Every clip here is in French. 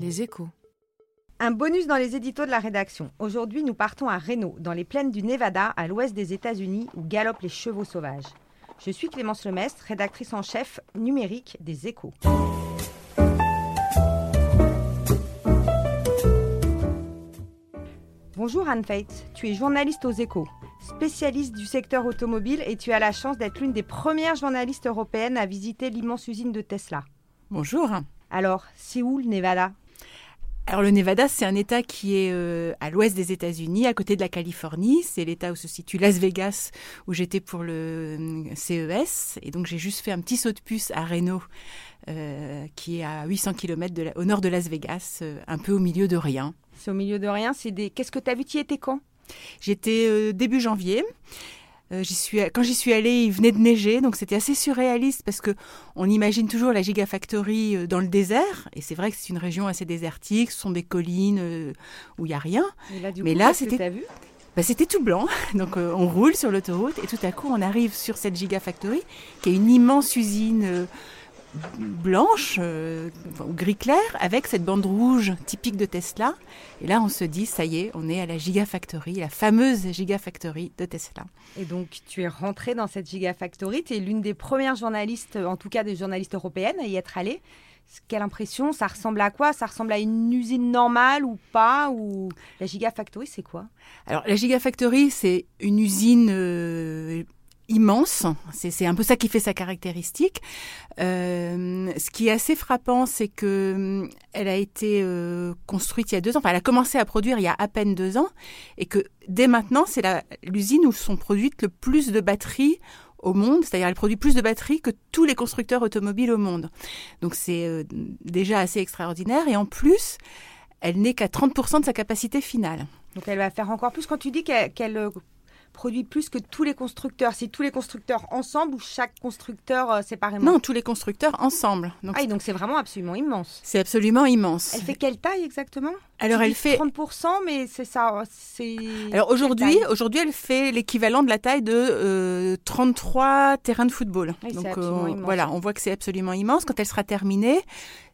Les échos. Un bonus dans les éditos de la rédaction. Aujourd'hui, nous partons à Reno, dans les plaines du Nevada, à l'ouest des États-Unis, où galopent les chevaux sauvages. Je suis Clémence Lemestre, rédactrice en chef numérique des Échos. Bonjour Anne Fate, tu es journaliste aux Échos, spécialiste du secteur automobile et tu as la chance d'être l'une des premières journalistes européennes à visiter l'immense usine de Tesla. Bonjour. Alors, c'est où le Nevada? Alors le Nevada, c'est un État qui est euh, à l'ouest des États-Unis, à côté de la Californie. C'est l'État où se situe Las Vegas, où j'étais pour le euh, CES. Et donc j'ai juste fait un petit saut de puce à Reno, euh, qui est à 800 km au nord de Las Vegas, un peu au milieu de rien. C'est au milieu de rien. C'est des. Qu'est-ce que tu as vu? Tu y étais quand? J'étais début janvier. Euh, suis, quand j'y suis allée, il venait de neiger, donc c'était assez surréaliste parce que on imagine toujours la Gigafactory euh, dans le désert, et c'est vrai que c'est une région assez désertique, ce sont des collines euh, où il n'y a rien. Mais là, c'était bah, c'était tout blanc, donc on roule sur l'autoroute et tout à coup on arrive sur cette Gigafactory qui est une immense usine blanche euh, ou gris clair avec cette bande rouge typique de Tesla. Et là, on se dit, ça y est, on est à la Gigafactory, la fameuse Gigafactory de Tesla. Et donc, tu es rentrée dans cette Gigafactory. Tu es l'une des premières journalistes, en tout cas des journalistes européennes, à y être allée. Quelle impression Ça ressemble à quoi? Ça ressemble à une usine normale ou pas? Ou la Gigafactory, c'est quoi? Alors, la Gigafactory, c'est une usine euh, immense. C'est un peu ça qui fait sa caractéristique. Euh, ce qui est assez frappant, c'est que hum, elle a été euh, construite il y a deux ans. Enfin, elle a commencé à produire il y a à peine deux ans, et que dès maintenant, c'est l'usine où sont produites le plus de batteries au monde, c'est-à-dire elle produit plus de batteries que tous les constructeurs automobiles au monde. Donc c'est euh, déjà assez extraordinaire, et en plus, elle n'est qu'à 30% de sa capacité finale. Donc elle va faire encore plus. Quand tu dis qu'elle produit plus que tous les constructeurs C'est tous les constructeurs ensemble ou chaque constructeur euh, séparément Non, tous les constructeurs ensemble. Donc, ah, donc c'est vraiment absolument immense. C'est absolument immense. Elle fait quelle taille exactement? Alors elle fait 30%, mais c'est ça. C'est alors aujourd'hui, aujourd'hui, elle fait l'équivalent de la taille de 33 euh, terrains de football. Donc euh, voilà, on voit que c'est absolument immense. Quand elle sera terminée,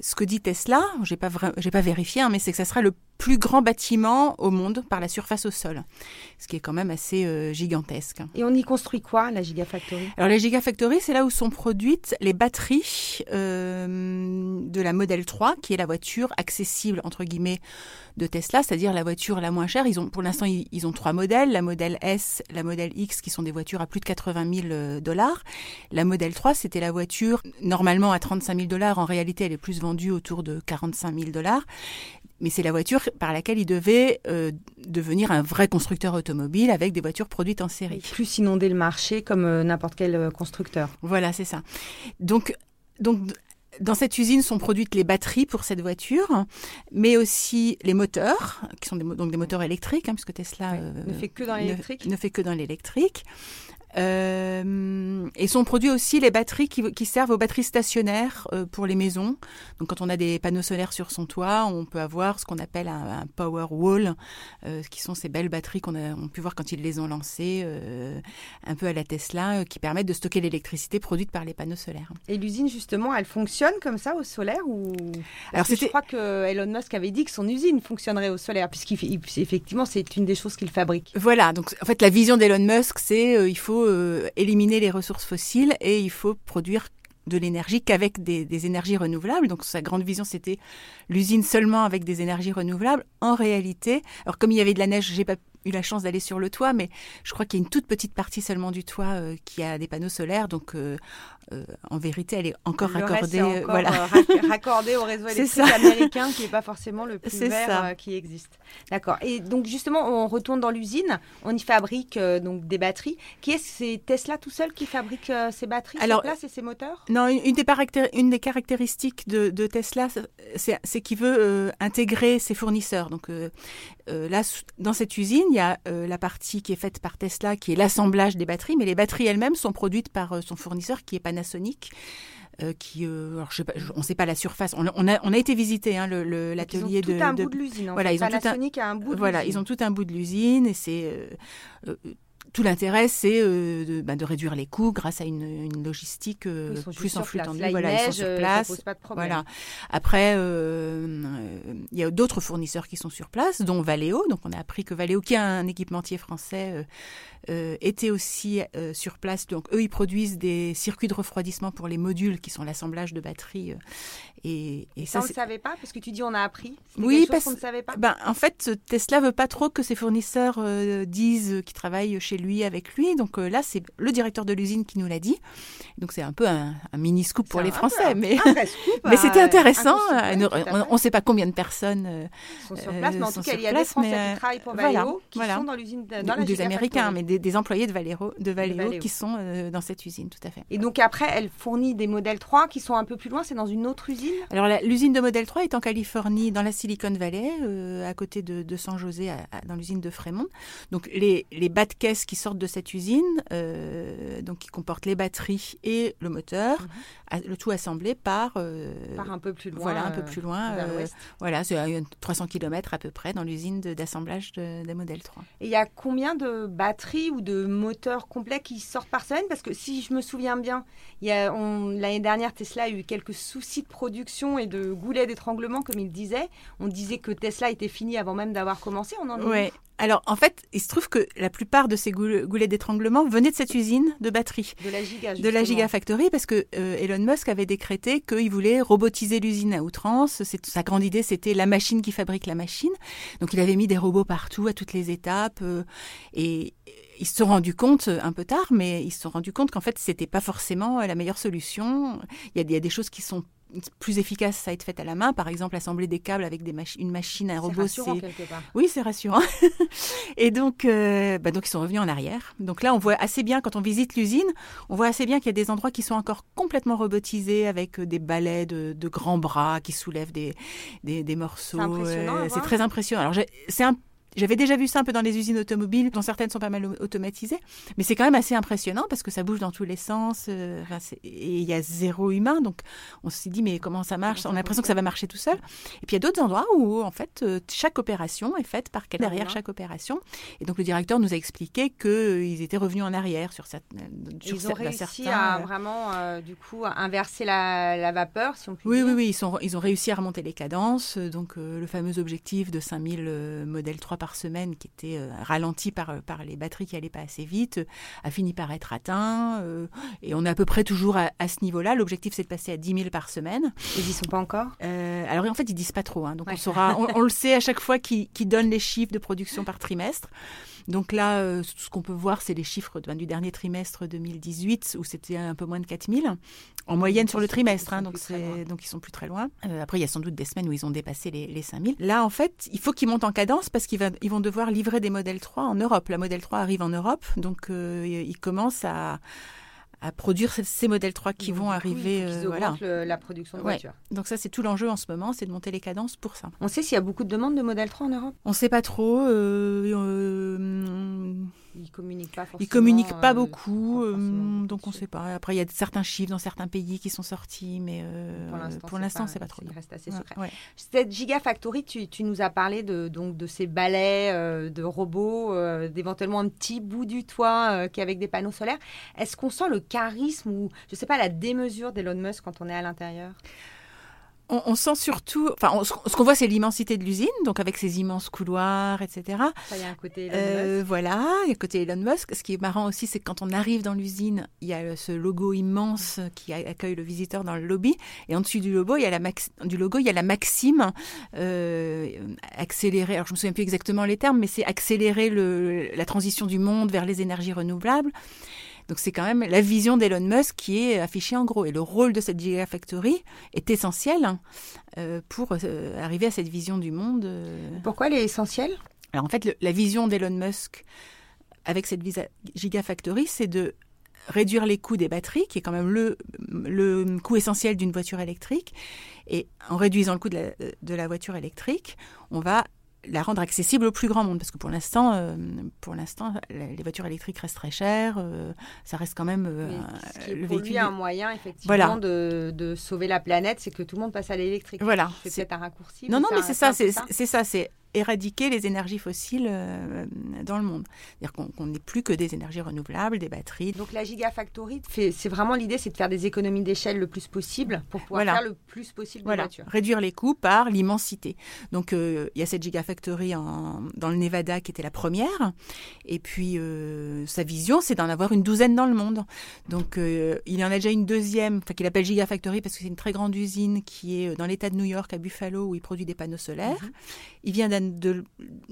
ce que dit Tesla, j'ai pas j'ai pas vérifié, hein, mais c'est que ça sera le plus grand bâtiment au monde par la surface au sol, ce qui est quand même assez euh, gigantesque. Et on y construit quoi, la Gigafactory? Alors la Gigafactory, c'est là où sont produites les batteries de la Model 3, qui est la voiture accessible entre guillemets de Tesla, c'est-à-dire la voiture la moins chère. Ils ont, pour l'instant, ils, ont trois modèles la modèle S, la modèle X, qui sont des voitures à plus de 80 000 euh, dollars. La modèle 3, c'était la voiture normalement à 35 000 dollars. En réalité, elle est plus vendue autour de 45 000 dollars. Mais c'est la voiture par laquelle il devait euh, devenir un vrai constructeur automobile avec des voitures produites en série. plus inonder le marché comme euh, n'importe quel constructeur. Voilà, c'est ça. Donc, donc dans cette usine sont produites les batteries pour cette voiture, mais aussi les moteurs, qui sont des, donc des moteurs électriques, hein, puisque Tesla ne fait que dans l'électrique. ne, fait que dans l'électrique. Euh, et sont produits aussi les batteries qui, servent aux batteries stationnaires euh, pour les maisons. Donc quand on a des panneaux solaires sur son toit, on peut avoir ce qu'on appelle un, power wall, euh, qui sont ces belles batteries qu'on a on pu voir quand ils les ont lancées, un peu à la Tesla, qui permettent de stocker l'électricité produite par les panneaux solaires. Et l'usine justement, elle fonctionne comme ça au solaire ou Alors je crois que Elon Musk avait dit que son usine fonctionnerait au solaire, puisqu'effectivement c'est une des choses qu'il fabrique. Voilà, donc en fait la vision d'Elon Musk, c'est il faut euh, éliminer les ressources fossiles et il faut produire de l'énergie qu'avec des, énergies renouvelables. Donc sa grande vision, c'était l'usine seulement avec des énergies renouvelables. En réalité, alors comme il y avait de la neige, j'ai pas eu la chance d'aller sur le toit, mais je crois qu'il y a une toute petite partie seulement du toit euh, qui a des panneaux solaires. Donc, euh, euh, en vérité, elle est encore raccordée, voilà. raccordée au réseau électrique américain, qui n'est pas forcément le plus vert qui existe. D'accord. Et donc, justement, on retourne dans l'usine. On y fabrique donc des batteries. Qui est-ce C'est Tesla tout seul qui fabrique ces batteries Alors, sur place et ces moteurs? Non, une, des, une des caractéristiques de, de Tesla, c'est qu'il veut intégrer ses fournisseurs. Donc, là, dans cette usine, il y a euh, la partie qui est faite par Tesla, qui est l'assemblage des batteries, mais les batteries elles-mêmes sont produites par euh, son fournisseur, qui est Panasonic. Euh, qui, alors je sais pas, on ne sait pas la surface. On, a, on a été visiter hein, l'atelier de. Tout un bout de l'usine. Voilà, ils ont tout un, a un bout. De voilà, ils ont tout un bout de l'usine et c'est tout l'intérêt, c'est euh, de, bah, de, réduire les coûts grâce à une, une logistique euh, plus en flux tendu. Voilà, ils sont sur place. Ça pose pas de problème. Voilà. Après, euh, il y a d'autres fournisseurs qui sont sur place, dont Valeo. Donc, on a appris que Valeo, qui est un équipementier français, était aussi sur place. Donc, eux, ils produisent des circuits de refroidissement pour les modules qui sont l'assemblage de batteries. et, et, ça, on ne savait pas parce que tu dis on a appris. Oui, parce qu'on ne savait pas. Ben, en fait, Tesla veut pas trop que ses fournisseurs disent qu'ils travaillent chez lui, avec lui. Donc euh, là, c'est le directeur de l'usine qui nous l'a dit. Donc c'est un peu un, mini scoop pour les Français, mais mais c'était euh, intéressant. on ne sait pas combien de personnes euh, sont sur place, mais en tout cas, il y a des Français qui travaillent pour Valeo qui sont dans l'usine, dans ou des Américains, mais des, employés de Valero, de Valeo, qui sont dans cette usine, tout à fait. Et donc après, elle fournit des modèles 3 qui sont un peu plus loin. C'est dans une autre usine? Alors l'usine de modèle 3 est en Californie, dans la Silicon Valley, à côté de, San José, dans l'usine de Fremont. Donc les, les bas de caisse qui sortent de cette usine, euh, donc qui comporte les batteries et le moteur, mhm. le tout assemblé par, euh, par un peu plus loin. Voilà, un peu plus loin. Euh, voilà, c'est 300 km à peu près dans l'usine d'assemblage de, des modèles 3. Et il y a combien de batteries ou de moteurs complets qui sortent par semaine? Parce que si je me souviens bien, l'année dernière, Tesla a eu quelques soucis de production et de goulets d'étranglement, comme il disait. On disait que Tesla était fini avant même d'avoir commencé. On en est alors, en fait, il se trouve que la plupart de ces goulets d'étranglement venaient de cette usine de batterie. De la Giga, De la Gigafactory, parce que euh, Elon Musk avait décrété qu'il voulait robotiser l'usine à outrance. Sa grande idée, c'était la machine qui fabrique la machine. Donc, il avait mis des robots partout, à toutes les étapes. Euh, et ils se sont rendus compte un peu tard, mais ils se sont rendus compte qu'en fait, c'était pas forcément la meilleure solution. Il y a, il y a des choses qui sont plus efficace, ça a été fait à la main. Par exemple, assembler des câbles avec des une machine, un robot. C'est rassurant quelque part. Oui, c'est rassurant. et donc, euh, bah donc, ils sont revenus en arrière. Donc là, on voit assez bien, quand on visite l'usine, on voit assez bien qu'il y a des endroits qui sont encore complètement robotisés avec des balais de, grands bras qui soulèvent des, des, morceaux. C'est c'est très impressionnant. Alors, c'est un j'avais déjà vu ça un peu dans les usines automobiles, dont certaines sont pas mal automatisées, mais c'est quand même assez impressionnant parce que ça bouge dans tous les sens euh, et il y a zéro humain, donc on s'est dit mais comment ça marche? On a l'impression que ça va marcher tout seul. Et puis il y a d'autres endroits où en fait euh, chaque opération est faite par quelqu'un derrière chaque opération. Et donc le directeur nous a expliqué qu'ils euh, étaient revenus en arrière sur cette. Sur ils ont réussi à vraiment du coup inverser la, vapeur, si on peut oui, dire. Oui, oui, ils, sont, ils ont réussi à remonter les cadences. Donc le fameux objectif de 5000 modèles 3 par semaine, qui était euh, ralenti par, euh, par les batteries qui n'allaient pas assez vite, a fini par être atteint. Euh, et on est à peu près toujours à, ce niveau-là. L'objectif, c'est de passer à 10 000 par semaine. Ils n'y sont pas encore? Alors, en fait, ils disent pas trop. Hein. donc, on, saura, on, le sait à chaque fois qu'ils donnent les chiffres de production par trimestre. Donc là, euh, ce qu'on peut voir, c'est les chiffres du dernier trimestre 2018, où c'était un peu moins de 4000 en moyenne sur le trimestre. Hein, donc, donc ils sont plus très loin. Euh, après, il y a sans doute des semaines où ils ont dépassé les, les 5000. Là, en fait, il faut qu'ils montent en cadence parce qu'ils ils vont devoir livrer des modèles 3 en Europe. La modèle 3 arrive en Europe, donc euh, ils commencent à à produire ces modèles 3 qui vont arriver. Euh, voilà. la production de voitures. Donc ça, c'est tout l'enjeu en ce moment, c'est de monter les cadences pour ça. On sait s'il y a beaucoup de demandes de modèles 3 en Europe? On ne sait pas trop. Euh, euh, ils communiquent pas forcément. Ils communiquent pas beaucoup, donc on ne sait pas. Après, il y a certains chiffres dans certains pays qui sont sortis, mais pour l'instant, c'est pas, pas trop. Il reste assez secret. Cette Gigafactory, tu, tu nous as parlé de, donc, de ces balais de robots, d'éventuellement un petit bout du toit qui est avec des panneaux solaires. Est-ce qu'on sent le charisme ou, je ne sais pas, la démesure d'Elon Musk quand on est à l'intérieur? On, sent surtout, enfin, ce qu'on voit, c'est l'immensité de l'usine, donc avec ses immenses couloirs, etc. il y a un côté Elon euh, Musk. Voilà, il y a un côté Elon Musk. Ce qui est marrant aussi, c'est que quand on arrive dans l'usine, il y a ce logo immense qui accueille le visiteur dans le lobby, et en dessus du logo, il y a la, du logo, il y a la maxime euh, accélérer. Alors, je me souviens plus exactement les termes, mais c'est accélérer le, la transition du monde vers les énergies renouvelables. Donc c'est quand même la vision d'Elon Musk qui est affichée en gros. Et le rôle de cette Gigafactory est essentiel hein, euh, pour euh, arriver à cette vision du monde. Euh. Pourquoi elle est essentielle? Alors en fait, la vision d'Elon Musk avec cette Gigafactory, c'est de réduire les coûts des batteries, qui est quand même le, le coût essentiel d'une voiture électrique. Et en réduisant le coût de la, de la voiture électrique, on va la rendre accessible au plus grand monde parce que pour l'instant euh, pour l'instant les voitures électriques restent très chères euh, ça reste quand même euh, le pour véhicule... lui un moyen effectivement de, de, sauver la planète c'est que tout le monde passe à l'électrique. Voilà c'est peut-être un raccourci non non mais c'est ça c'est ça c'est éradiquer les énergies fossiles euh, dans le monde. C'est-à-dire qu'on n'ait plus que des énergies renouvelables, des batteries. Donc la Gigafactory, c'est vraiment l'idée, c'est de faire des économies d'échelle le plus possible pour pouvoir faire le plus possible de voilà. voitures. Réduire les coûts par l'immensité. Donc euh, il y a cette Gigafactory en, dans le Nevada qui était la première. Et puis euh, sa vision, c'est d'en avoir une douzaine dans le monde. Donc il en a déjà une deuxième, enfin qu'il appelle Gigafactory parce que c'est une très grande usine qui est dans l'État de New York, à Buffalo, où il produit des panneaux solaires. Mhm. Il vient de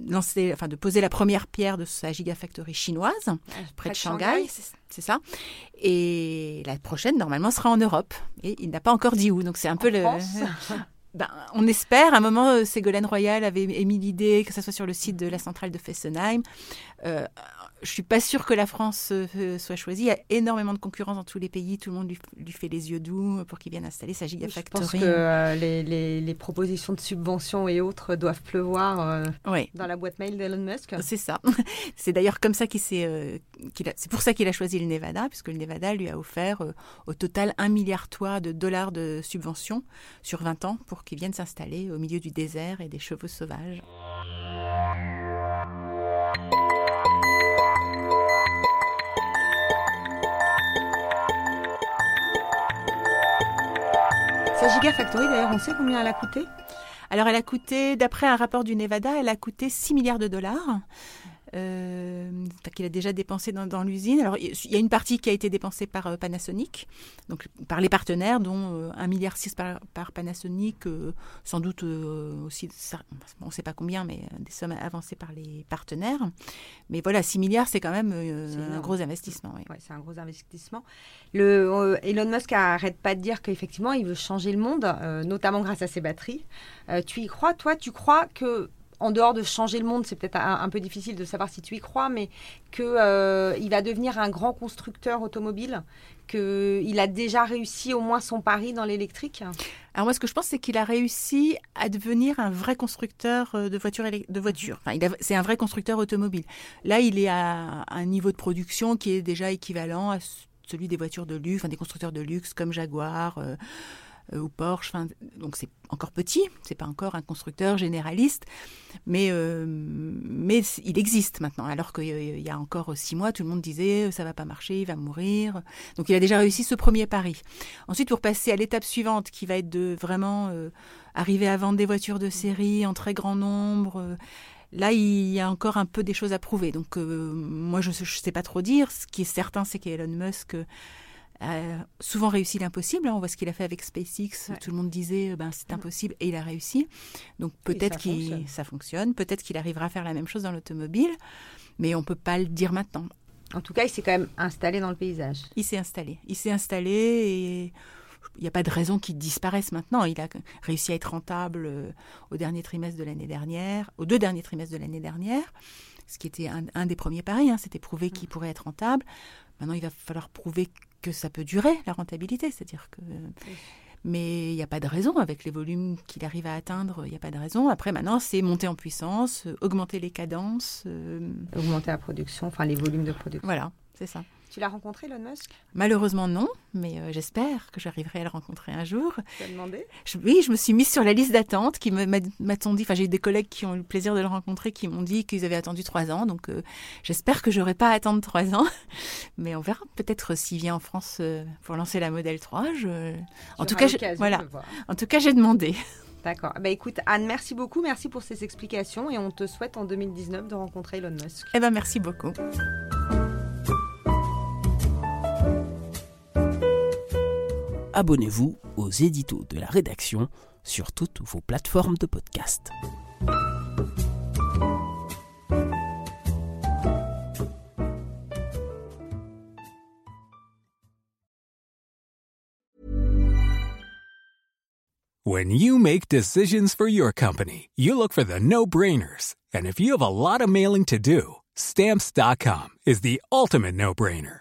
lancer, enfin de poser la première pierre de sa gigafactory chinoise ah, près, de Shanghai, c'est ça. Et la prochaine normalement sera en Europe. Et il n'a pas encore dit où, donc c'est un peu le. Ben, on espère. À un moment, euh, Ségolène Royal avait émis l'idée que ça soit sur le site de la centrale de Fessenheim. Euh, je suis pas sûre que la France euh, soit choisie. Il y a énormément de concurrence dans tous les pays. Tout le monde lui, fait les yeux doux pour qu'il vienne installer sa gigafactory. Je pense que euh, les, propositions de subventions et autres doivent pleuvoir euh, dans la boîte mail d'Elon Musk. C'est ça. C'est d'ailleurs comme ça qu'il s'est. c'est pour ça qu'il a choisi le Nevada, puisque le Nevada lui a offert au total un milliard de dollars de subventions sur 20 ans pour qu'il vienne s'installer au milieu du désert et des chevaux sauvages. Sa Gigafactory, d'ailleurs, on sait combien elle a coûté. Alors, elle a coûté, d'après un rapport du Nevada, elle a coûté 6 milliards de dollars qu'il a déjà dépensé dans, l'usine. Alors, il y a une partie qui a été dépensée par euh, Panasonic, donc par les partenaires, dont euh, 1,6 milliard par, par Panasonic, euh, sans doute aussi, on ne sait pas combien, mais des sommes avancées par les partenaires. Mais voilà, 6 milliards, c'est quand même un gros investissement. Oui. c'est un gros investissement. Le, Elon Musk n'arrête pas de dire qu'effectivement, il veut changer le monde, notamment grâce à ses batteries. tu y crois, toi Tu crois que en dehors de changer le monde, c'est peut-être un, peu difficile de savoir si tu y crois, mais qu'il euh, va devenir un grand constructeur automobile, qu'il a déjà réussi au moins son pari dans l'électrique alors moi, ce que je pense, c'est qu'il a réussi à devenir un vrai constructeur euh, de voitures. De voitures. Enfin, c'est un vrai constructeur automobile. Là, il est à un niveau de production qui est déjà équivalent à celui des voitures de luxe, enfin, des constructeurs de luxe comme Jaguar. Euh, ou Porsche. donc c'est encore petit, c'est pas encore un constructeur généraliste, mais, euh, mais il existe maintenant. Alors qu'il y a encore six mois, tout le monde disait ça va pas marcher, il va mourir. Donc il a déjà réussi ce premier pari. Ensuite, pour passer à l'étape suivante, qui va être de vraiment euh, arriver à vendre des voitures de série en très grand nombre. Là, il y a encore un peu des choses à prouver. Donc, moi, je ne sais pas trop dire. Ce qui est certain, c'est qu'Elon Musk a souvent réussi l'impossible. Hein. On voit ce qu'il a fait avec SpaceX. Tout le monde disait ben, c'est mm. impossible et il a réussi. Donc peut-être que ça fonctionne. Peut-être qu'il arrivera à faire la même chose dans l'automobile, mais on peut pas le dire maintenant. En tout cas, il s'est quand même installé dans le paysage. Il s'est installé. Il s'est installé et il n'y a pas de raison qu'il disparaisse maintenant. Il a réussi à être rentable euh, au dernier trimestre de l'année dernière, aux deux derniers trimestres de l'année dernière, ce qui était un, des premiers paris. Hein. C'était prouvé mm. qu'il pourrait être rentable. Maintenant, il va falloir prouver que ça peut durer, la rentabilité. C'est-à-dire que. Mais il n'y a pas de raison, avec les volumes qu'il arrive à atteindre, il n'y a pas de raison. Après, maintenant, c'est monter en puissance, euh, augmenter les cadences. Euh, augmenter la production, enfin les volumes de production. Voilà, c'est ça. Tu l'as rencontré, Elon Musk? Malheureusement, non, mais euh, j'espère que j'arriverai à le rencontrer un jour. Tu as demandé? Oui, je me suis mise sur la liste d'attente qui m'a dit, enfin j'ai eu des collègues qui ont eu le plaisir de le rencontrer qui m'ont dit qu'ils avaient attendu trois ans, donc euh, j'espère que j'aurai pas à attendre trois ans, mais on verra peut-être s'il vient en France euh, pour lancer la modèle 3. En, tout cas, voilà. en tout cas, j'ai demandé. D'accord. Bah écoute, Anne, merci beaucoup. Merci pour ces explications et on te souhaite en 2019 de rencontrer Elon Musk. Eh ben, merci beaucoup. Abonnez-vous aux éditos de la rédaction sur toutes vos plateformes de podcast. When you make decisions for your company, you look for the no-brainers. And if you have a lot of mailing to do, stamps.com is the ultimate no-brainer.